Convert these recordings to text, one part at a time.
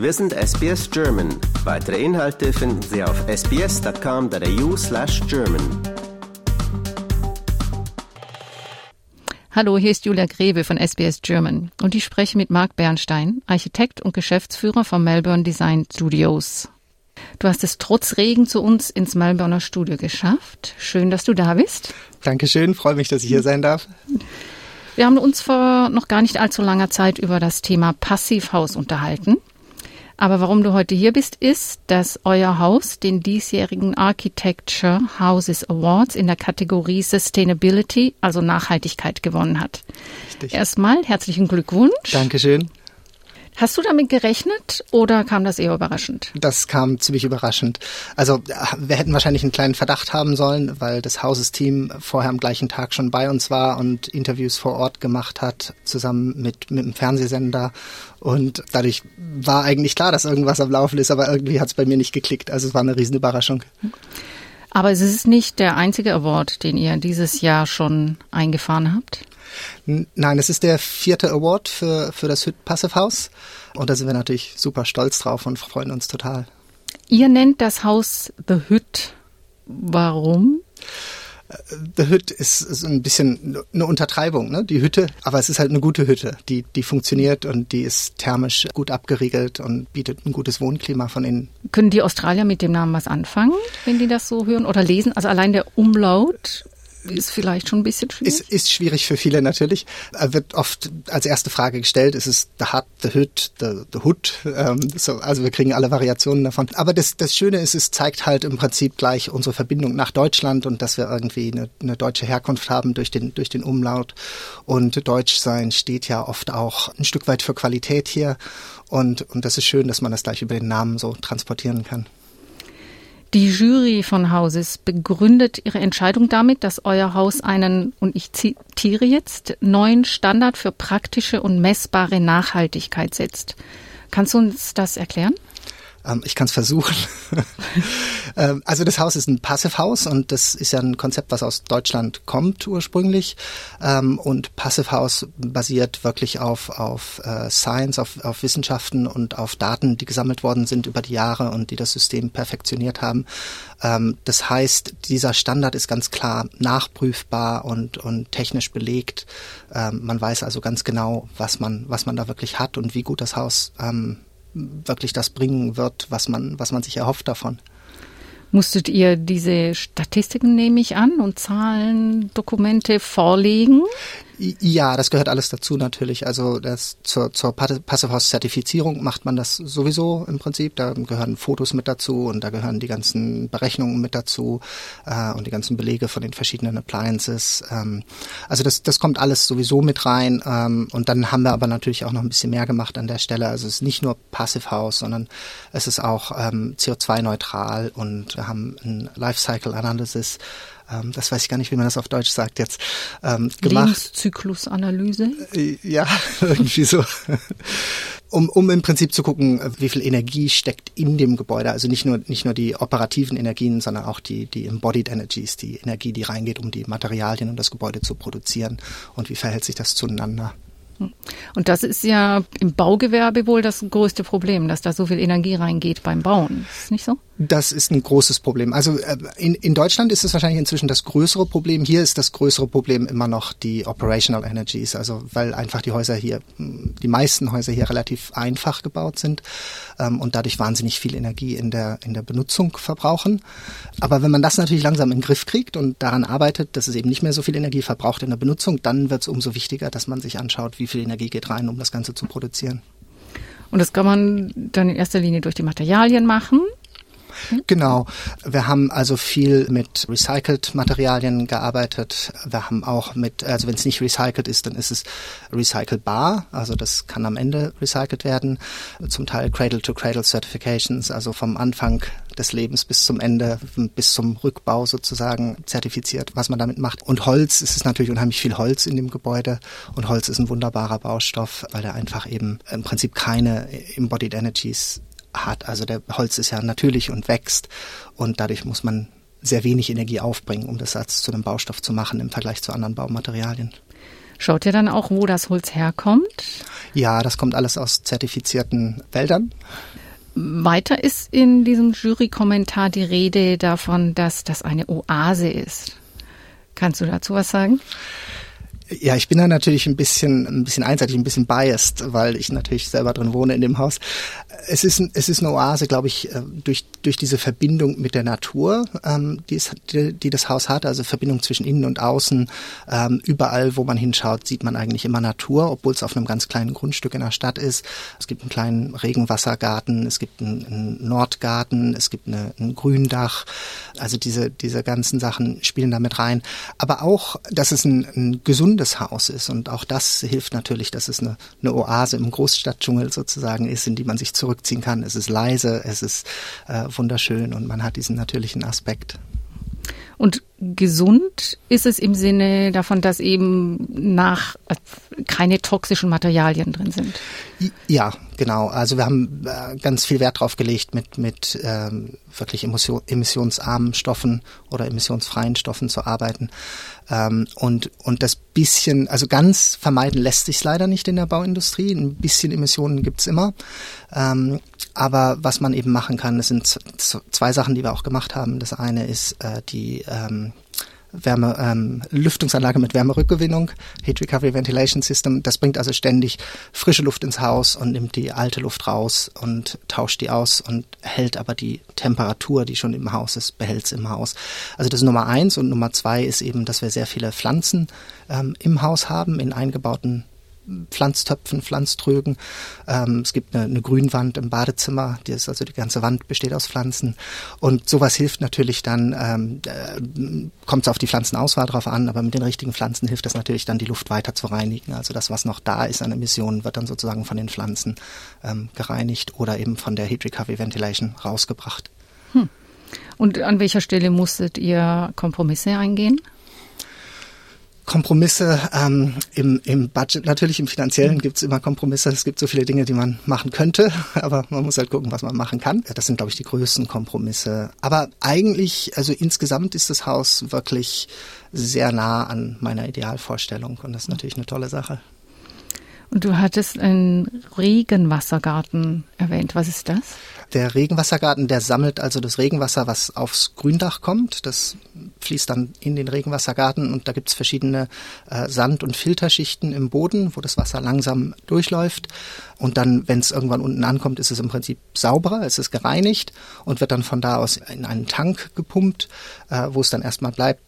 Wir sind SBS German. Weitere Inhalte finden Sie auf sbs.com.au slash German. Hallo, hier ist Julia Grebe von SBS German und ich spreche mit Marc Bernstein, Architekt und Geschäftsführer von Melbourne Design Studios. Du hast es trotz Regen zu uns ins Melbourner Studio geschafft. Schön, dass du da bist. Dankeschön, freue mich, dass ich hier sein darf. Wir haben uns vor noch gar nicht allzu langer Zeit über das Thema Passivhaus unterhalten. Aber warum du heute hier bist, ist, dass euer Haus den diesjährigen Architecture Houses Awards in der Kategorie Sustainability, also Nachhaltigkeit, gewonnen hat. Richtig. Erstmal herzlichen Glückwunsch. Dankeschön. Hast du damit gerechnet oder kam das eher überraschend? Das kam ziemlich überraschend. Also wir hätten wahrscheinlich einen kleinen Verdacht haben sollen, weil das Hauses-Team vorher am gleichen Tag schon bei uns war und Interviews vor Ort gemacht hat, zusammen mit, mit dem Fernsehsender. Und dadurch war eigentlich klar, dass irgendwas am Laufen ist, aber irgendwie hat es bei mir nicht geklickt. Also es war eine riesen Überraschung. Aber es ist nicht der einzige Award, den ihr dieses Jahr schon eingefahren habt? Nein, es ist der vierte Award für, für das Hüt Passive House. Und da sind wir natürlich super stolz drauf und freuen uns total. Ihr nennt das Haus The Hüt. Warum? The Hüt ist, ist ein bisschen eine Untertreibung, ne? die Hütte, aber es ist halt eine gute Hütte, die, die funktioniert und die ist thermisch gut abgeriegelt und bietet ein gutes Wohnklima von innen. Können die Australier mit dem Namen was anfangen, wenn die das so hören oder lesen? Also allein der Umlaut ist vielleicht schon ein bisschen schwierig. Ist, ist schwierig für viele natürlich. Er wird oft als erste Frage gestellt, ist es the hut, the hood, the, the hood? Ähm, so, also wir kriegen alle Variationen davon. Aber das, das Schöne ist, es zeigt halt im Prinzip gleich unsere Verbindung nach Deutschland und dass wir irgendwie eine, eine deutsche Herkunft haben durch den, durch den Umlaut. Und Deutsch sein steht ja oft auch ein Stück weit für Qualität hier. Und, und das ist schön, dass man das gleich über den Namen so transportieren kann. Die Jury von Hauses begründet ihre Entscheidung damit, dass euer Haus einen, und ich zitiere jetzt, neuen Standard für praktische und messbare Nachhaltigkeit setzt. Kannst du uns das erklären? Ähm, ich kann es versuchen. ähm, also das Haus ist ein Passivhaus und das ist ja ein Konzept, was aus Deutschland kommt ursprünglich. Ähm, und Passivhaus basiert wirklich auf, auf äh, Science, auf, auf Wissenschaften und auf Daten, die gesammelt worden sind über die Jahre und die das System perfektioniert haben. Ähm, das heißt, dieser Standard ist ganz klar nachprüfbar und, und technisch belegt. Ähm, man weiß also ganz genau, was man, was man da wirklich hat und wie gut das Haus ähm, wirklich das bringen wird, was man, was man sich erhofft davon. Musstet ihr diese Statistiken, nehme ich an, und Zahlen, Dokumente vorlegen? Ja, das gehört alles dazu natürlich. Also das, zur, zur Passivhaus-Zertifizierung macht man das sowieso im Prinzip. Da gehören Fotos mit dazu und da gehören die ganzen Berechnungen mit dazu äh, und die ganzen Belege von den verschiedenen Appliances. Ähm, also das, das kommt alles sowieso mit rein. Ähm, und dann haben wir aber natürlich auch noch ein bisschen mehr gemacht an der Stelle. Also es ist nicht nur Passivhaus, sondern es ist auch ähm, CO2-neutral und wir haben ein Lifecycle Analysis ähm, das weiß ich gar nicht, wie man das auf Deutsch sagt jetzt, ähm, gemacht. Lebenszyklusanalyse? Äh, ja, irgendwie so. um, um im Prinzip zu gucken, wie viel Energie steckt in dem Gebäude. Also nicht nur, nicht nur die operativen Energien, sondern auch die, die Embodied Energies, die Energie, die reingeht, um die Materialien und das Gebäude zu produzieren. Und wie verhält sich das zueinander? Und das ist ja im Baugewerbe wohl das größte Problem, dass da so viel Energie reingeht beim Bauen. Ist nicht so? Das ist ein großes Problem. Also äh, in, in Deutschland ist es wahrscheinlich inzwischen das größere Problem. Hier ist das größere Problem immer noch die Operational Energies, also weil einfach die Häuser hier, die meisten Häuser hier relativ einfach gebaut sind ähm, und dadurch wahnsinnig viel Energie in der, in der Benutzung verbrauchen. Aber wenn man das natürlich langsam in den Griff kriegt und daran arbeitet, dass es eben nicht mehr so viel Energie verbraucht in der Benutzung, dann wird es umso wichtiger, dass man sich anschaut, wie viel Energie geht rein, um das Ganze zu produzieren. Und das kann man dann in erster Linie durch die Materialien machen. Genau. Wir haben also viel mit recycled Materialien gearbeitet. Wir haben auch mit, also wenn es nicht recycelt ist, dann ist es recycelbar. Also das kann am Ende recycelt werden. Zum Teil Cradle-to-Cradle Certifications, also vom Anfang des Lebens bis zum Ende, bis zum Rückbau sozusagen zertifiziert, was man damit macht. Und Holz, es ist natürlich unheimlich viel Holz in dem Gebäude und Holz ist ein wunderbarer Baustoff, weil er einfach eben im Prinzip keine Embodied Energies hat. Also der Holz ist ja natürlich und wächst und dadurch muss man sehr wenig Energie aufbringen, um das Satz zu einem Baustoff zu machen im Vergleich zu anderen Baumaterialien. Schaut ihr dann auch, wo das Holz herkommt? Ja, das kommt alles aus zertifizierten Wäldern. Weiter ist in diesem Jurykommentar die Rede davon, dass das eine Oase ist. Kannst du dazu was sagen? Ja, ich bin da natürlich ein bisschen, ein bisschen einseitig, ein bisschen biased, weil ich natürlich selber drin wohne in dem Haus. Es ist, es ist eine Oase, glaube ich, äh, durch, durch diese Verbindung mit der Natur, ähm, die, es, die, die das Haus hat, also Verbindung zwischen innen und außen. Ähm, überall, wo man hinschaut, sieht man eigentlich immer Natur, obwohl es auf einem ganz kleinen Grundstück in der Stadt ist. Es gibt einen kleinen Regenwassergarten, es gibt einen, einen Nordgarten, es gibt eine, ein Gründach. Also diese, diese ganzen Sachen spielen damit rein. Aber auch, dass es ein, ein gesundes Haus ist. Und auch das hilft natürlich, dass es eine, eine Oase im Großstadtdschungel sozusagen ist, in die man sich zurückziehen kann. Es ist leise, es ist äh, wunderschön und man hat diesen natürlichen Aspekt. Und gesund ist es im Sinne davon, dass eben nach äh, keine toxischen Materialien drin sind. Ja, genau. Also wir haben äh, ganz viel Wert drauf gelegt, mit mit ähm, wirklich emission, emissionsarmen Stoffen oder emissionsfreien Stoffen zu arbeiten. Ähm, und und das bisschen, also ganz vermeiden lässt sich leider nicht in der Bauindustrie. Ein bisschen Emissionen gibt's immer. Ähm, aber was man eben machen kann, das sind zwei Sachen, die wir auch gemacht haben. Das eine ist äh, die ähm, Wärme, ähm, Lüftungsanlage mit Wärmerückgewinnung, Heat Recovery Ventilation System. Das bringt also ständig frische Luft ins Haus und nimmt die alte Luft raus und tauscht die aus und hält aber die Temperatur, die schon im Haus ist, behält es im Haus. Also das ist Nummer eins und Nummer zwei ist eben, dass wir sehr viele Pflanzen ähm, im Haus haben, in eingebauten Pflanztöpfen, Pflanztrögen. Ähm, es gibt eine, eine Grünwand im Badezimmer, die ist also die ganze Wand besteht aus Pflanzen. Und sowas hilft natürlich dann, ähm, äh, kommt es auf die Pflanzenauswahl drauf an, aber mit den richtigen Pflanzen hilft das natürlich dann, die Luft weiter zu reinigen. Also das, was noch da ist an Emissionen, wird dann sozusagen von den Pflanzen ähm, gereinigt oder eben von der Heat Recovery Ventilation rausgebracht. Hm. Und an welcher Stelle musstet ihr Kompromisse eingehen? Kompromisse ähm, im, im Budget, natürlich im finanziellen gibt es immer Kompromisse. Es gibt so viele Dinge, die man machen könnte, aber man muss halt gucken, was man machen kann. Das sind, glaube ich, die größten Kompromisse. Aber eigentlich, also insgesamt ist das Haus wirklich sehr nah an meiner Idealvorstellung und das ist natürlich eine tolle Sache. Und du hattest einen Regenwassergarten erwähnt. Was ist das? Der Regenwassergarten, der sammelt also das Regenwasser, was aufs Gründach kommt. Das fließt dann in den Regenwassergarten und da gibt's verschiedene äh, Sand- und Filterschichten im Boden, wo das Wasser langsam durchläuft. Und dann, wenn es irgendwann unten ankommt, ist es im Prinzip sauberer, es ist gereinigt und wird dann von da aus in einen Tank gepumpt, äh, wo es dann erstmal bleibt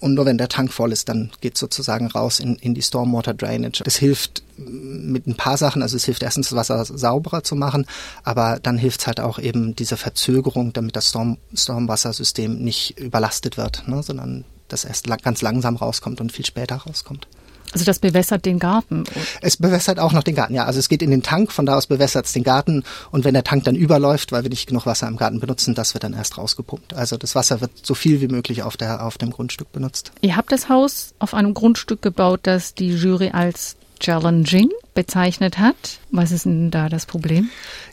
und nur wenn der Tank voll ist, dann geht sozusagen raus in, in die Stormwater Drainage. Das hilft mit ein paar Sachen, also es hilft erstens das Wasser sauberer zu machen, aber dann hilft es halt auch eben diese Verzögerung, damit das Storm, Stormwassersystem nicht überlastet wird, ne, sondern das erst ganz langsam rauskommt und viel später rauskommt. Also das bewässert den Garten? Es bewässert auch noch den Garten, ja. Also es geht in den Tank, von da aus bewässert es den Garten und wenn der Tank dann überläuft, weil wir nicht genug Wasser im Garten benutzen, das wird dann erst rausgepumpt. Also das Wasser wird so viel wie möglich auf, der, auf dem Grundstück benutzt. Ihr habt das Haus auf einem Grundstück gebaut, das die Jury als challenging bezeichnet hat. Was ist denn da das Problem?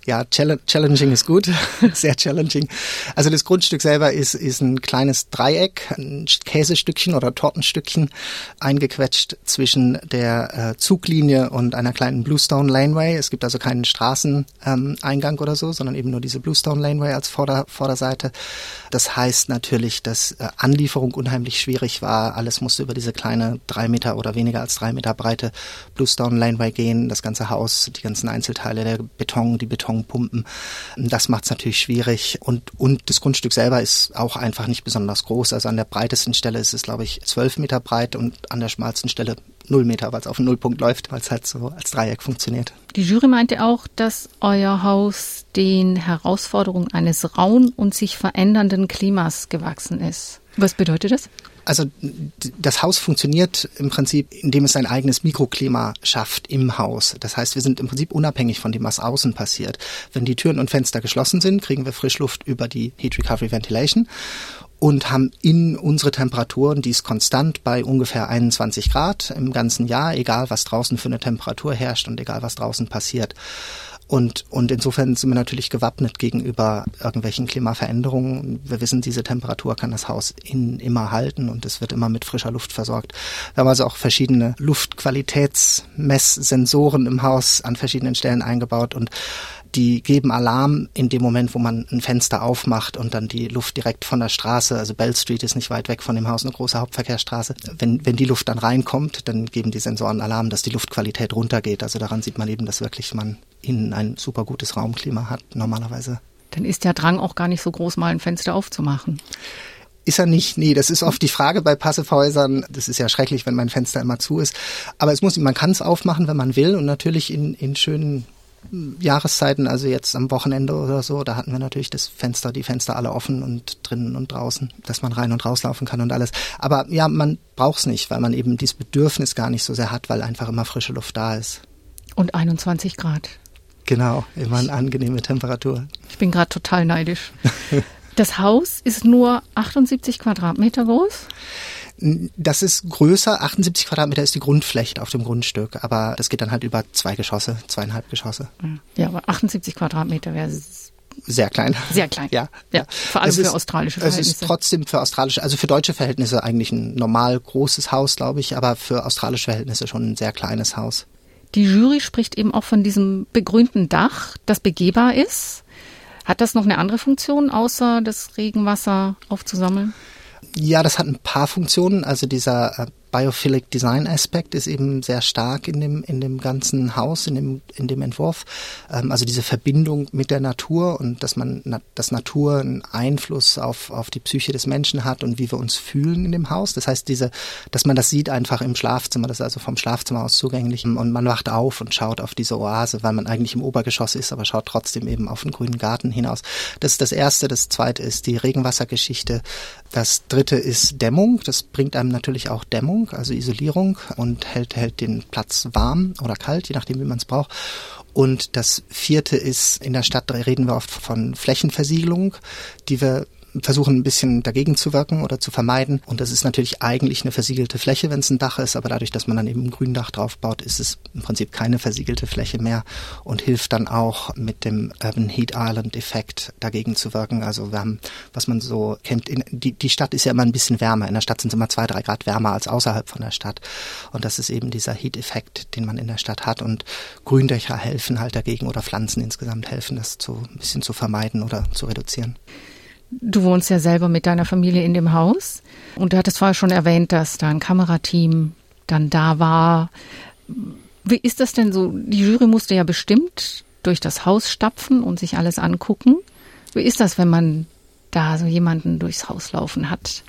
Ja, challenging ist gut, sehr challenging. Also das Grundstück selber ist, ist ein kleines Dreieck, ein Käsestückchen oder Tortenstückchen eingequetscht zwischen der äh, Zuglinie und einer kleinen Bluestone Laneway. Es gibt also keinen Straßeneingang ähm, oder so, sondern eben nur diese Bluestone Laneway als Vorder Vorderseite. Das heißt natürlich, dass äh, Anlieferung unheimlich schwierig war. Alles musste über diese kleine drei Meter oder weniger als drei Meter breite Bluestone Laneway gehen gehen, das ganze Haus, die ganzen Einzelteile, der Beton, die Betonpumpen. Das macht es natürlich schwierig. Und, und das Grundstück selber ist auch einfach nicht besonders groß. Also an der breitesten Stelle ist es, glaube ich, zwölf Meter breit und an der schmalsten Stelle null Meter, weil es auf den Nullpunkt läuft, weil es halt so als Dreieck funktioniert. Die Jury meinte auch, dass euer Haus den Herausforderungen eines rauen und sich verändernden Klimas gewachsen ist. Was bedeutet das? Also das Haus funktioniert im Prinzip, indem es sein eigenes Mikroklima schafft im Haus. Das heißt, wir sind im Prinzip unabhängig von dem, was außen passiert. Wenn die Türen und Fenster geschlossen sind, kriegen wir Frischluft über die Heat Recovery Ventilation und haben in unsere Temperaturen, die ist konstant bei ungefähr 21 Grad im ganzen Jahr, egal was draußen für eine Temperatur herrscht und egal was draußen passiert. Und, und insofern sind wir natürlich gewappnet gegenüber irgendwelchen Klimaveränderungen. Wir wissen, diese Temperatur kann das Haus innen immer halten und es wird immer mit frischer Luft versorgt. Wir haben also auch verschiedene Luftqualitätsmesssensoren im Haus an verschiedenen Stellen eingebaut und die geben Alarm in dem Moment, wo man ein Fenster aufmacht und dann die Luft direkt von der Straße, also Bell Street ist nicht weit weg von dem Haus, eine große Hauptverkehrsstraße. Wenn, wenn die Luft dann reinkommt, dann geben die Sensoren Alarm, dass die Luftqualität runtergeht. Also daran sieht man eben, dass wirklich man innen ein super gutes Raumklima hat, normalerweise. Dann ist der Drang auch gar nicht so groß, mal ein Fenster aufzumachen. Ist er nicht, nee, das ist oft die Frage bei Passivhäusern. Das ist ja schrecklich, wenn mein Fenster immer zu ist. Aber es muss, man kann es aufmachen, wenn man will und natürlich in, in schönen Jahreszeiten, also jetzt am Wochenende oder so, da hatten wir natürlich das Fenster, die Fenster alle offen und drinnen und draußen, dass man rein und rauslaufen kann und alles. Aber ja, man braucht es nicht, weil man eben dieses Bedürfnis gar nicht so sehr hat, weil einfach immer frische Luft da ist. Und 21 Grad. Genau, immer eine angenehme Temperatur. Ich bin gerade total neidisch. Das Haus ist nur 78 Quadratmeter groß. Das ist größer, 78 Quadratmeter ist die Grundfläche auf dem Grundstück, aber das geht dann halt über zwei Geschosse, zweieinhalb Geschosse. Ja, aber 78 Quadratmeter wäre sehr klein. Sehr klein. Ja. ja. Vor allem es für ist, australische Verhältnisse. Es ist trotzdem für australische, also für deutsche Verhältnisse eigentlich ein normal großes Haus, glaube ich, aber für australische Verhältnisse schon ein sehr kleines Haus. Die Jury spricht eben auch von diesem begrünten Dach, das begehbar ist. Hat das noch eine andere Funktion, außer das Regenwasser aufzusammeln? Ja, das hat ein paar Funktionen. Also dieser äh, Biophilic Design Aspekt ist eben sehr stark in dem, in dem ganzen Haus, in dem, in dem Entwurf. Ähm, also diese Verbindung mit der Natur und dass man, dass Natur einen Einfluss auf, auf die Psyche des Menschen hat und wie wir uns fühlen in dem Haus. Das heißt, diese, dass man das sieht einfach im Schlafzimmer, das ist also vom Schlafzimmer aus zugänglich und man wacht auf und schaut auf diese Oase, weil man eigentlich im Obergeschoss ist, aber schaut trotzdem eben auf den grünen Garten hinaus. Das ist das erste. Das zweite ist die Regenwassergeschichte. Das dritte ist Dämmung. Das bringt einem natürlich auch Dämmung. Dämmung, also Isolierung und hält, hält den Platz warm oder kalt, je nachdem, wie man es braucht. Und das vierte ist, in der Stadt reden wir oft von Flächenversiegelung, die wir versuchen ein bisschen dagegen zu wirken oder zu vermeiden. Und das ist natürlich eigentlich eine versiegelte Fläche, wenn es ein Dach ist, aber dadurch, dass man dann eben ein Gründach drauf baut, ist es im Prinzip keine versiegelte Fläche mehr und hilft dann auch mit dem Urban Heat Island Effekt dagegen zu wirken. Also wir haben, was man so kennt, in, die, die Stadt ist ja immer ein bisschen wärmer. In der Stadt sind es immer zwei, drei Grad wärmer als außerhalb von der Stadt. Und das ist eben dieser Heat-Effekt, den man in der Stadt hat. Und Gründächer helfen halt dagegen oder Pflanzen insgesamt helfen, das zu, ein bisschen zu vermeiden oder zu reduzieren. Du wohnst ja selber mit deiner Familie in dem Haus und du hattest vorher schon erwähnt, dass da ein Kamerateam dann da war. Wie ist das denn so? Die Jury musste ja bestimmt durch das Haus stapfen und sich alles angucken. Wie ist das, wenn man da so jemanden durchs Haus laufen hat?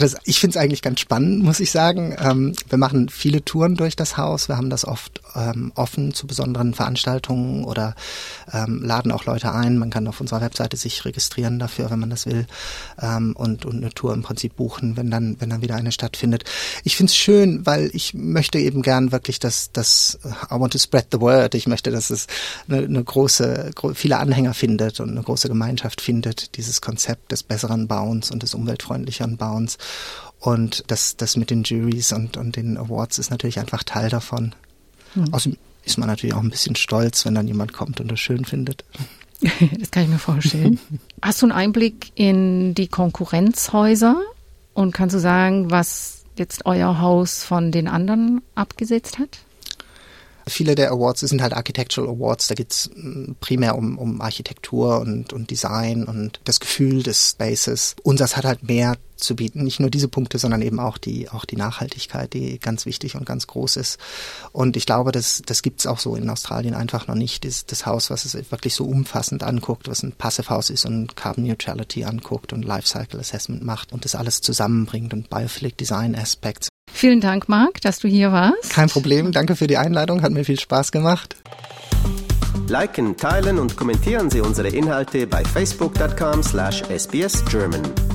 das, ich finde es eigentlich ganz spannend, muss ich sagen. Ähm, wir machen viele Touren durch das Haus. Wir haben das oft ähm, offen zu besonderen Veranstaltungen oder ähm, laden auch Leute ein. Man kann auf unserer Webseite sich registrieren dafür, wenn man das will, ähm, und, und eine Tour im Prinzip buchen, wenn dann, wenn dann wieder eine stattfindet. Ich finde es schön, weil ich möchte eben gern wirklich, dass das I want to spread the word. Ich möchte, dass es eine, eine große, gro viele Anhänger findet und eine große Gemeinschaft findet, dieses Konzept des besseren Bauens und des umweltfreundlicheren Bauens. Und das, das mit den Juries und, und den Awards ist natürlich einfach Teil davon. Mhm. Außerdem ist man natürlich auch ein bisschen stolz, wenn dann jemand kommt und das schön findet. Das kann ich mir vorstellen. Hast du einen Einblick in die Konkurrenzhäuser und kannst du sagen, was jetzt euer Haus von den anderen abgesetzt hat? Viele der Awards sind halt Architectural Awards, da geht's mm, primär um, um Architektur und, und Design und das Gefühl des Spaces. Unseres hat halt mehr zu bieten. Nicht nur diese Punkte, sondern eben auch die, auch die Nachhaltigkeit, die ganz wichtig und ganz groß ist. Und ich glaube, das, das gibt's auch so in Australien einfach noch nicht. Das, das Haus, was es wirklich so umfassend anguckt, was ein Passive House ist und Carbon Neutrality anguckt und Lifecycle Assessment macht und das alles zusammenbringt und Biophilic Design Aspects. Vielen Dank, Marc, dass du hier warst. Kein Problem. Danke für die Einladung. Hat mir viel Spaß gemacht. Liken, teilen und kommentieren Sie unsere Inhalte bei facebook.com/sbsgerman.